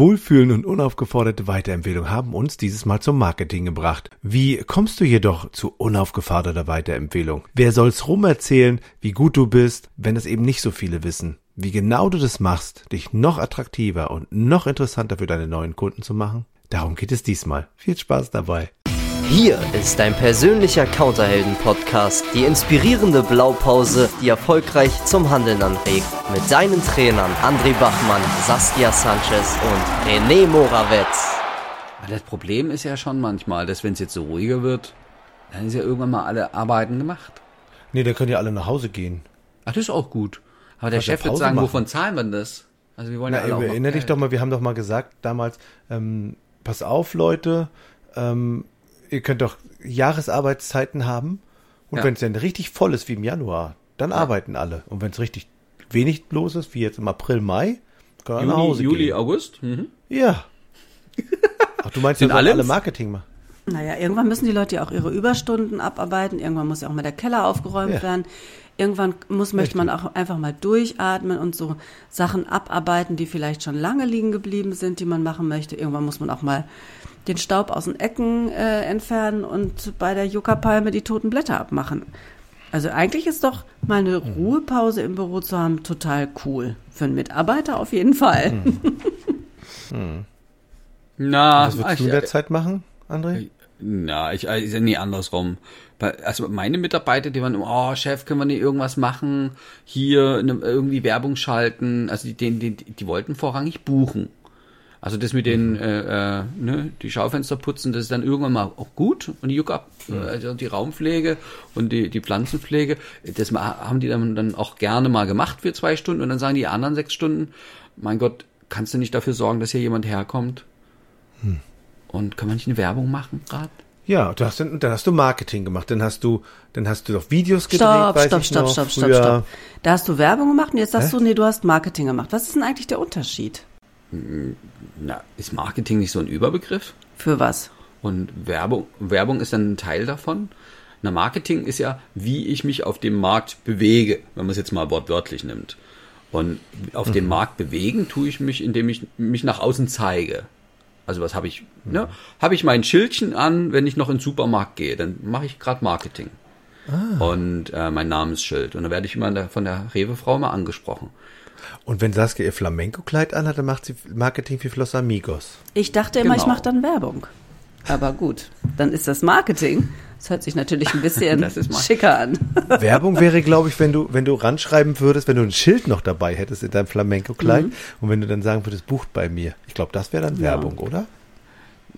Wohlfühlen und unaufgeforderte Weiterempfehlung haben uns dieses Mal zum Marketing gebracht. Wie kommst du jedoch zu unaufgeforderter Weiterempfehlung? Wer soll's rumerzählen, wie gut du bist, wenn es eben nicht so viele wissen? Wie genau du das machst, dich noch attraktiver und noch interessanter für deine neuen Kunden zu machen? Darum geht es diesmal. Viel Spaß dabei. Hier ist dein persönlicher Counterhelden-Podcast, die inspirierende Blaupause, die erfolgreich zum Handeln anregt. Mit deinen Trainern André Bachmann, Saskia Sanchez und René Morawetz. Das Problem ist ja schon manchmal, dass wenn es jetzt so ruhiger wird, dann ist ja irgendwann mal alle Arbeiten gemacht. Nee, dann können ja alle nach Hause gehen. Ach, das ist auch gut. Aber der Kannst ja Chef wird Pause sagen, machen. wovon zahlen wir denn das? Also wir wollen ja Na, alle auch erinnere dich doch mal, wir haben doch mal gesagt damals, ähm, pass auf Leute, ähm, ihr könnt doch Jahresarbeitszeiten haben und Ja. wenn es dann richtig voll ist wie im Januar, dann arbeiten alle. Und wenn es richtig wenig los ist, wie jetzt im April, Mai, kann man nach Juni, Hause Juli, gehen. August. Mhm. Ja. Ach, du meinst, Sind ja alle alle Marketing machen? Naja, irgendwann müssen die Leute ja auch ihre Überstunden abarbeiten. Irgendwann muss ja auch mal der Keller aufgeräumt Ja. werden. Irgendwann muss, möchte man auch einfach mal durchatmen und so Sachen abarbeiten, die vielleicht schon lange liegen geblieben sind, die man machen möchte. Irgendwann muss man auch mal den Staub aus den Ecken äh, entfernen und bei der Juckerpalme die toten Blätter abmachen. Also eigentlich ist doch mal eine Ruhepause im Büro zu haben total cool. Für einen Mitarbeiter auf jeden Fall. Na, Was würdest ich, du in der Zeit machen, André? na, ich, äh, nee, andersrum. Also meine Mitarbeiter, die waren, immer, oh Chef, können wir nicht irgendwas machen? Hier ne, irgendwie Werbung schalten. Also die, die, die, die wollten vorrangig buchen. Also das mit den, äh, äh, ne, die Schaufenster putzen, das ist dann irgendwann mal auch gut. Und die Juck äh, also die Raumpflege und die, die Pflanzenpflege, das ma- haben die dann, dann auch gerne mal gemacht für zwei Stunden. Und dann sagen die anderen sechs Stunden, mein Gott, kannst du nicht dafür sorgen, dass hier jemand herkommt? Und kann man nicht eine Werbung machen gerade? Ja, du hast dann, dann hast du Marketing gemacht, dann hast du, dann hast du doch Videos gedreht, Stopp, weiß stopp, ich stopp, noch, stopp, stopp, früher. stopp. Da hast du Werbung gemacht und jetzt sagst Hä? du, nee, du hast Marketing gemacht. Was ist denn eigentlich der Unterschied? Na, ist Marketing nicht so ein Überbegriff? Für was? Und Werbung, Werbung ist dann ein Teil davon. Na, Marketing ist ja, wie ich mich auf dem Markt bewege, wenn man es jetzt mal wortwörtlich nimmt. Und auf dem Markt bewegen tue ich mich, indem ich mich nach außen zeige. Also was habe ich? Ne? Habe ich mein Schildchen an, wenn ich noch in den Supermarkt gehe, dann mache ich gerade Marketing. Und äh, mein Namensschild. Und dann werde ich immer von der Rewe-Frau mal angesprochen. Und wenn Saskia ihr Flamenco-Kleid anhat, dann macht sie Marketing für Flos Amigos. Ich dachte immer, ich Genau. mache dann Werbung. Aber gut, dann ist das Marketing. Das hört sich natürlich ein bisschen Das ist Mar- schicker an. Werbung wäre, glaube ich, wenn du, wenn du ranschreiben würdest, wenn du ein Schild noch dabei hättest in deinem Flamenco-Kleid Mhm. und wenn du dann sagen würdest, bucht bei mir. Ich glaube, das wäre dann Werbung, oder?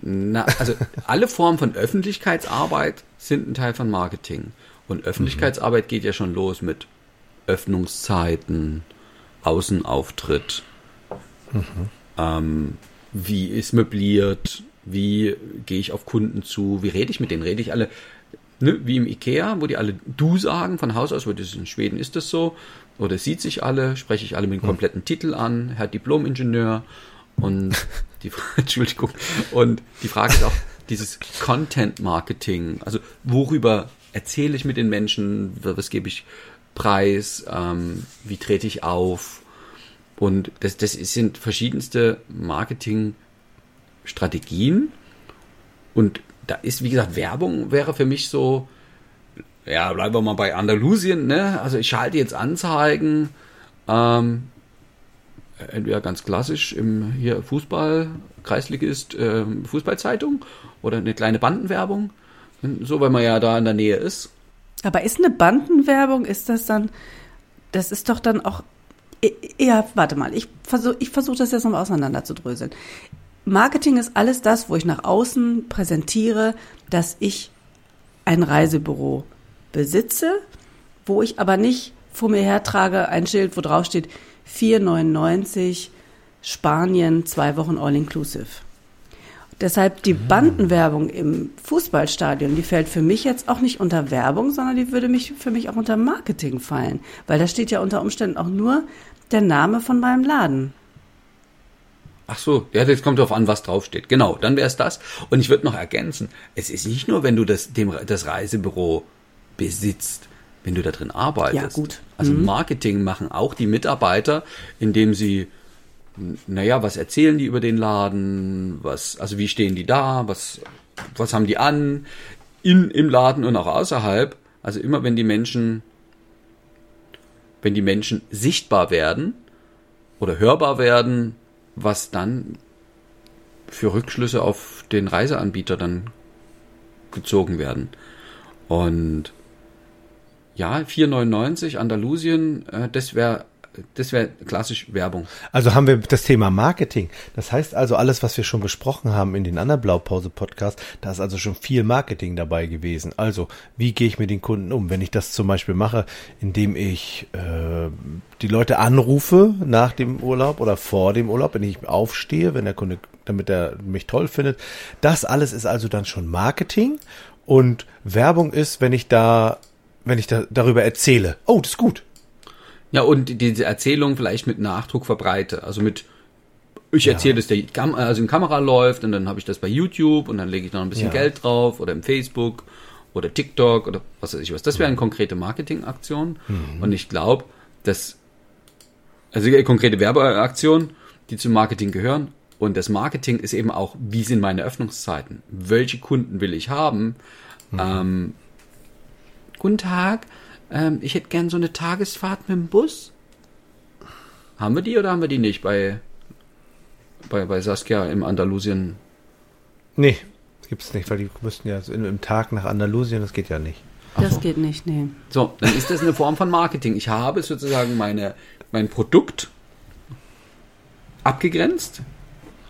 Na, also alle Formen von Öffentlichkeitsarbeit sind ein Teil von Marketing. Und Öffentlichkeitsarbeit geht ja schon los mit Öffnungszeiten, Außenauftritt, ähm, wie ist möbliert, wie gehe ich auf Kunden zu, wie rede ich mit denen, rede ich alle, ne, wie im Ikea, wo die alle du sagen von Haus aus, wo das in Schweden ist das so, oder sieht sich alle, spreche ich alle mit dem kompletten Titel an, Herr Diplom-Ingenieur und die, Entschuldigung, und die Frage ist auch dieses Content-Marketing, also worüber erzähle ich mit den Menschen, was gebe ich preis, ähm, wie trete ich auf, und das, das sind verschiedenste Marketingstrategien. Und da ist, wie gesagt, Werbung wäre für mich so, ja, bleiben wir mal bei Andalusien, ne? Also ich schalte jetzt Anzeigen, ähm, entweder ganz klassisch im hier Fußball, Kreisligist, ähm, Fußballzeitung oder eine kleine Bandenwerbung. So, weil man ja da in der Nähe ist. Aber ist eine Bandenwerbung, ist das dann, das ist doch dann auch, ja, warte mal, ich versuche ich versuch das jetzt nochmal auseinanderzudröseln. Marketing ist alles das, wo ich nach außen präsentiere, dass ich ein Reisebüro besitze, wo ich aber nicht vor mir hertrage ein Schild, wo drauf steht 4,99 Spanien, zwei Wochen all-inclusive. Deshalb die Bandenwerbung im Fußballstadion, die fällt für mich jetzt auch nicht unter Werbung, sondern die würde mich für mich auch unter Marketing fallen, weil da steht ja unter Umständen auch nur der Name von meinem Laden. Ach so, ja, jetzt kommt drauf an, was draufsteht. Genau, dann wäre es das. Und ich würde noch ergänzen, es ist nicht nur, wenn du das, dem, das Reisebüro besitzt, wenn du da drin arbeitest. Ja, gut. Also Marketing machen auch die Mitarbeiter, indem sie naja, was erzählen die über den Laden, was, also wie stehen die da, was, was haben die an, in, im Laden und auch außerhalb. Also immer wenn die Menschen, wenn die Menschen sichtbar werden oder hörbar werden, was dann für Rückschlüsse auf den Reiseanbieter dann gezogen werden. Und ja, 4,99 Andalusien, äh, das wäre das wäre klassisch Werbung. Also haben wir das Thema Marketing. Das heißt also, alles, was wir schon besprochen haben in den anderen Blaupause-Podcasts, da ist also schon viel Marketing dabei gewesen. Also, wie gehe ich mit den Kunden um? Wenn ich das zum Beispiel mache, indem ich äh, die Leute anrufe nach dem Urlaub oder vor dem Urlaub, wenn ich aufstehe, wenn der Kunde, damit er mich toll findet. Das alles ist also dann schon Marketing und Werbung ist, wenn ich da, wenn ich da darüber erzähle. Oh, das ist gut. Ja, und diese Erzählung vielleicht mit Nachdruck verbreite. Also mit, ich erzähle, dass der Kam also in Kamera läuft und dann habe ich das bei YouTube und dann lege ich noch ein bisschen Ja. Geld drauf oder im Facebook oder TikTok oder was weiß ich was. Das wäre eine konkrete Marketingaktion. Und ich glaube, dass, also konkrete Werbeaktion, die zum Marketing gehören. Und das Marketing ist eben auch, wie sind meine Öffnungszeiten? Welche Kunden will ich haben? Ähm, guten Tag, ähm, ich hätte gern so eine Tagesfahrt mit dem Bus. Haben wir die oder haben wir die nicht bei, bei, bei Saskia im Andalusien? Nee, das gibt's nicht, weil die müssten ja so in- im Tag nach Andalusien, das geht ja nicht. Das geht nicht, nee. So, dann ist das eine Form von Marketing. Ich habe sozusagen meine, mein Produkt abgegrenzt.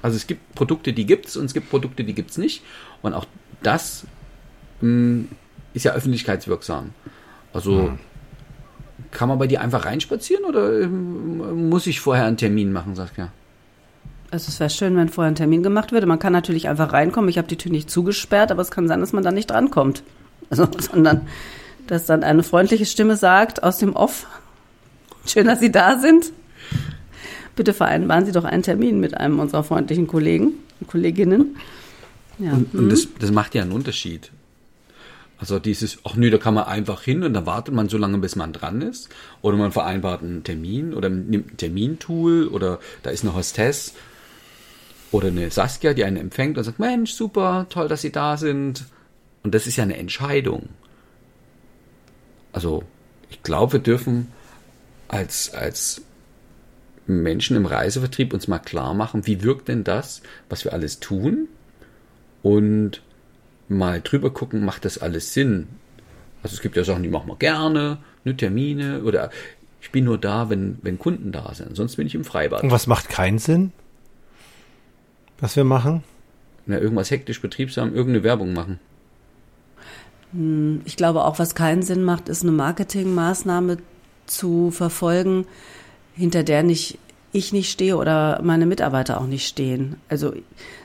Also es gibt Produkte, die gibt's und es gibt Produkte, die gibt's nicht. Und auch das mh, ist ja öffentlichkeitswirksam. Also kann man bei dir einfach reinspazieren oder ähm, muss ich vorher einen Termin machen, Saskia? Also es wäre schön, wenn vorher ein Termin gemacht würde. Man kann natürlich einfach reinkommen. Ich habe die Tür nicht zugesperrt, aber es kann sein, dass man da nicht drankommt. Also, sondern dass dann eine freundliche Stimme sagt aus dem Off, schön, dass Sie da sind. Bitte vereinbaren Sie doch einen Termin mit einem unserer freundlichen Kollegen und Kolleginnen. Ja. Und, und das, das macht ja einen Unterschied. Also dieses, ach nö, da kann man einfach hin und dann wartet man so lange, bis man dran ist. Oder man vereinbart einen Termin oder nimmt ein Termintool oder da ist eine Hostess oder eine Saskia, die einen empfängt und sagt, Mensch, super, toll, dass Sie da sind. Und das ist ja eine Entscheidung. Also ich glaube, wir dürfen als, als Menschen im Reisevertrieb uns mal klar machen, wie wirkt denn das, was wir alles tun? und mal drüber gucken, macht das alles Sinn? Also es gibt ja Sachen, die machen wir gerne, ne, Termine oder ich bin nur da, wenn, wenn Kunden da sind. Sonst bin ich im Freibad. Und was macht keinen Sinn? Was wir machen? Na, irgendwas hektisch betriebsam, irgendeine Werbung machen. Ich glaube auch, was keinen Sinn macht, ist eine Marketingmaßnahme zu verfolgen, hinter der nicht ich nicht stehe oder meine Mitarbeiter auch nicht stehen. Also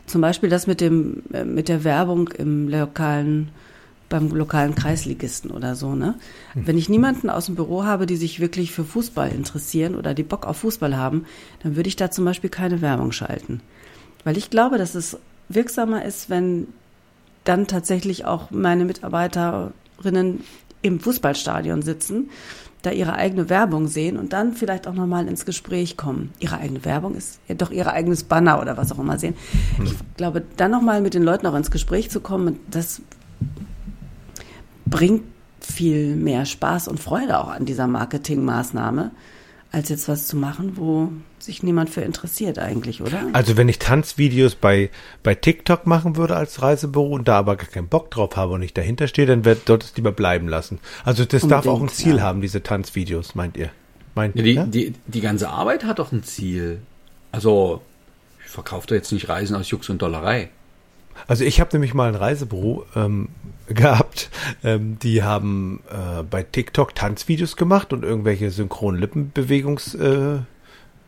zum Beispiel das mit dem äh, mit der Werbung im lokalen beim lokalen Kreisligisten oder so, ne? Wenn ich niemanden aus dem Büro habe, die sich wirklich für Fußball interessieren oder die Bock auf Fußball haben, dann würde ich da zum Beispiel keine Werbung schalten. Weil ich glaube, dass es wirksamer ist, wenn dann tatsächlich auch meine Mitarbeiterinnen im Fußballstadion sitzen, da ihre eigene Werbung sehen und dann vielleicht auch nochmal ins Gespräch kommen. Ihre eigene Werbung ist ja doch ihr eigenes Banner oder was auch immer sehen. Ich glaube, dann nochmal mit den Leuten auch ins Gespräch zu kommen, das bringt viel mehr Spaß und Freude auch an dieser Marketingmaßnahme, als jetzt was zu machen, wo sich niemand für interessiert eigentlich, oder? Also wenn ich Tanzvideos bei, bei TikTok machen würde als Reisebüro und da aber gar keinen Bock drauf habe und ich dahinter stehe, dann wird, sollte es lieber bleiben lassen. Also das darf auch ein Unbedingt, Ziel ja. haben, diese Tanzvideos, meint ihr? Meint Ja, die, ihr? die, die ganze Arbeit hat doch ein Ziel. Also, ich verkaufe da jetzt nicht Reisen aus Jux und Dollerei. Also ich habe nämlich mal ein Reisebüro ähm, gehabt, ähm, die haben äh, bei TikTok Tanzvideos gemacht und irgendwelche synchronen Lippenbewegungs äh,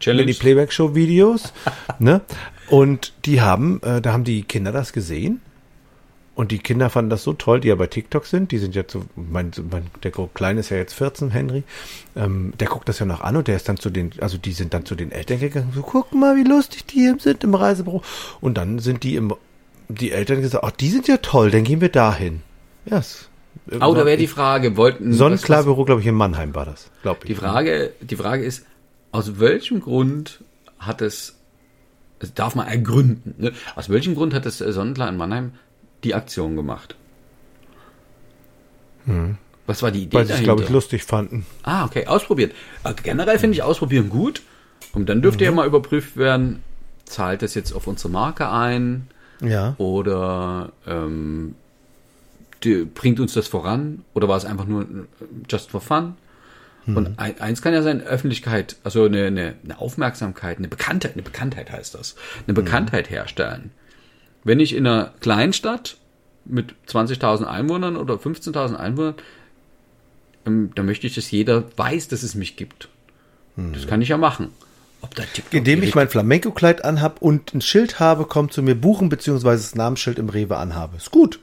Challenge. Playback-Show-Videos, ne? Und die haben, äh, da haben die Kinder das gesehen. Und die Kinder fanden das so toll, die ja bei TikTok sind. Die sind jetzt so, mein, mein der Kleine ist ja jetzt 14, Henry. Ähm, der guckt das ja noch an und der ist dann zu den, also die sind dann zu den Eltern gegangen. So, guck mal, wie lustig die hier sind im Reisebüro. Und dann sind die im, die Eltern gesagt, ach, die sind ja toll, dann gehen wir dahin. Ja, yes. Oh, da wäre die Frage, wollten... Sonnenklar-Büro, glaube ich, in Mannheim war das, glaube ich. Die Frage, die Frage ist, aus welchem Grund hat es Das darf man ergründen. Ne? Aus welchem Grund hat das äh, Sonnenklar in Mannheim die Aktion gemacht? Was war die Idee Weil sie es, glaube ich, lustig fanden. Ah, okay, ausprobiert. Äh, Generell finde ich Ausprobieren gut. Und dann dürfte ja mal überprüft werden, zahlt das jetzt auf unsere Marke ein Ja. oder ähm, die, bringt uns das voran oder war es einfach nur äh, just for fun? Und ein, eins kann ja sein, Öffentlichkeit, also eine, eine, eine Aufmerksamkeit, eine Bekanntheit, eine Bekanntheit heißt das, eine Bekanntheit herstellen. Wenn ich in einer Kleinstadt mit 20.000 Einwohnern oder 15.000 Einwohnern, ähm, da möchte ich, dass jeder weiß, dass es mich gibt. Das kann ich ja machen. Indem ich mein Flamenco-Kleid anhab und ein Schild habe, kommt zu mir buchen, beziehungsweise das Namensschild im Rewe anhabe. Ist gut.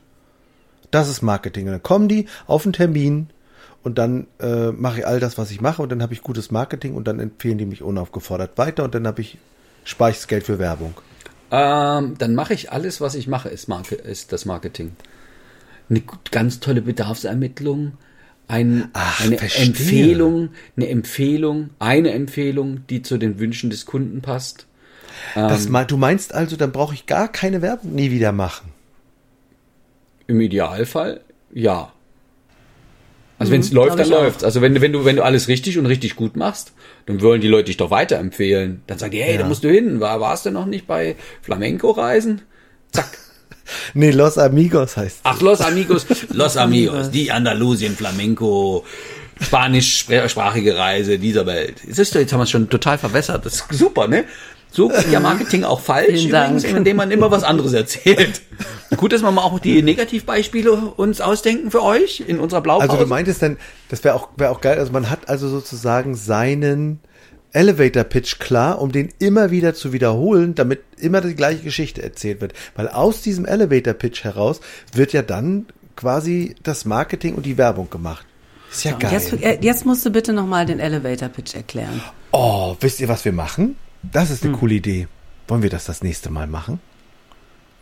Das ist Marketing. Und dann kommen die auf einen Termin und dann äh, mache ich all das, was ich mache und dann habe ich gutes Marketing und dann empfehlen die mich unaufgefordert weiter und dann habe ich spare ich das Geld für Werbung. Ähm, dann mache ich alles, was ich mache, ist, Marke, ist das Marketing. Eine ganz tolle Bedarfsermittlung, ein, Ach, eine verstehe. Empfehlung, eine Empfehlung, eine Empfehlung, die zu den Wünschen des Kunden passt. Das mal, du meinst also, dann brauche ich gar keine Werbung nie wieder machen. Im Idealfall, ja. Also wenn es läuft, dann auch. läuft's. Also wenn, du- wenn du wenn du alles richtig und richtig gut machst, dann wollen die Leute dich doch weiterempfehlen. Dann sagen die, hey, Ja. da musst du hin. War, warst du noch nicht bei Flamenco-Reisen? Zack. Nee, Los Amigos heißt. Ach, Los Amigos, Los Amigos, die Andalusien, Flamenco, spanischsprachige Reise dieser Welt. Siehst du, jetzt haben wir es schon total verwässert. Das ist super, ne? So geht ja Marketing auch falsch, Vielen Dank. übrigens, indem man immer was anderes erzählt. Gut, dass wir mal auch die Negativbeispiele uns ausdenken für euch in unserer Blaupause. Also du meintest dann, das wäre auch, wäre auch geil, also man hat also sozusagen seinen Elevator Pitch klar, um den immer wieder zu wiederholen, damit immer die gleiche Geschichte erzählt wird. Weil aus diesem Elevator Pitch heraus wird ja dann quasi das Marketing und die Werbung gemacht. Ist ja geil. Jetzt, äh, jetzt musst du bitte nochmal den Elevator Pitch erklären. Oh, wisst ihr, was wir machen? Das ist eine coole Idee. Wollen wir das das nächste Mal machen?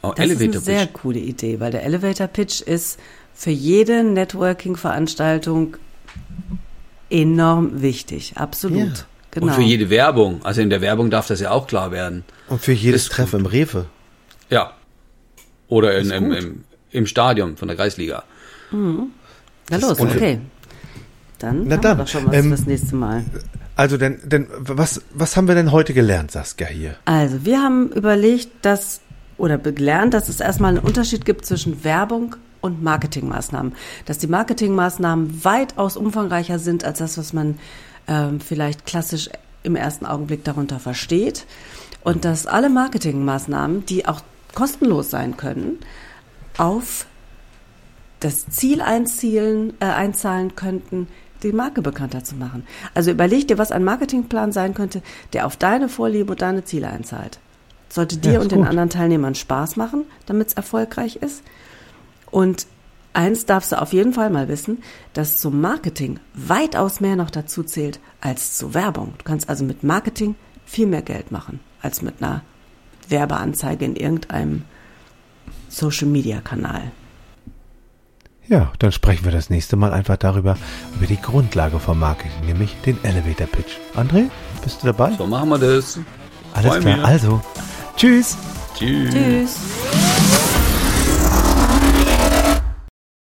oh, Das ist eine Elevator sehr Pitch. coole Idee, weil der Elevator Pitch ist für jede Networking-Veranstaltung enorm wichtig. Absolut. Ja. Genau. Und für jede Werbung. Also in der Werbung darf das ja auch klar werden. Und für jedes Treffen im Rewe. Ja. Oder in, im, im, im Stadion von der Kreisliga. Na los, Und- okay. Dann Na haben dann, wir doch schon was ähm, fürs nächste Mal. Also denn, denn was, was haben wir denn heute gelernt, Saskia, hier? Also, wir haben überlegt, dass oder gelernt, dass es erstmal einen Unterschied gibt zwischen Werbung und Marketingmaßnahmen. Dass die Marketingmaßnahmen weitaus umfangreicher sind als das, was man ähm, vielleicht klassisch im ersten Augenblick darunter versteht. Und dass alle Marketingmaßnahmen, die auch kostenlos sein können, auf das Ziel einzielen, äh, einzahlen könnten, die Marke bekannter zu machen. Also überleg dir, was ein Marketingplan sein könnte, der auf deine Vorlieben und deine Ziele einzahlt. Sollte dir Ja, und den gut. anderen Teilnehmern Spaß machen, damit es erfolgreich ist. Und eins darfst du auf jeden Fall mal wissen, dass zum Marketing weitaus mehr noch dazu zählt als zur Werbung. Du kannst also mit Marketing viel mehr Geld machen als mit einer Werbeanzeige in irgendeinem Social-Media-Kanal. Ja, dann sprechen wir das nächste Mal einfach darüber, über die Grundlage vom Marketing, nämlich den Elevator Pitch. André, bist du dabei? So machen wir das. Alles freu klar. mich. Also, tschüss. Tschüss. Tschüss.